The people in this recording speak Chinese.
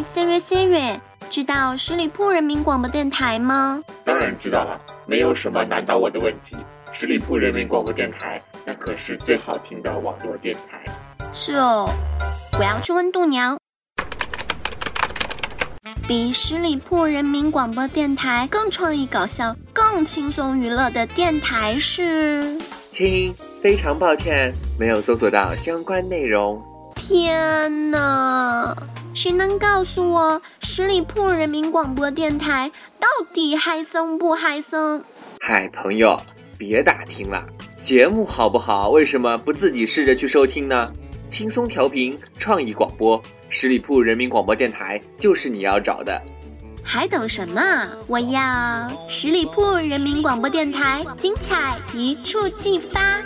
，Siri Siri，知道十里铺人民广播电台吗？当然知道了，没有什么难倒我的问题。十里铺人民广播电台，那可是最好听的网络电台。是哦，我要去问度娘。比十里铺人民广播电台更创意搞笑、更轻松娱乐的电台是？亲，非常抱歉，没有搜索到相关内容。天哪！谁能告诉我十里铺人民广播电台到底嗨森不嗨森？嗨，朋友，别打听了，节目好不好？为什么不自己试着去收听呢？轻松调频，创意广播，十里铺人民广播电台就是你要找的。还等什么？我要十里铺人民广播电台，精彩一触即发。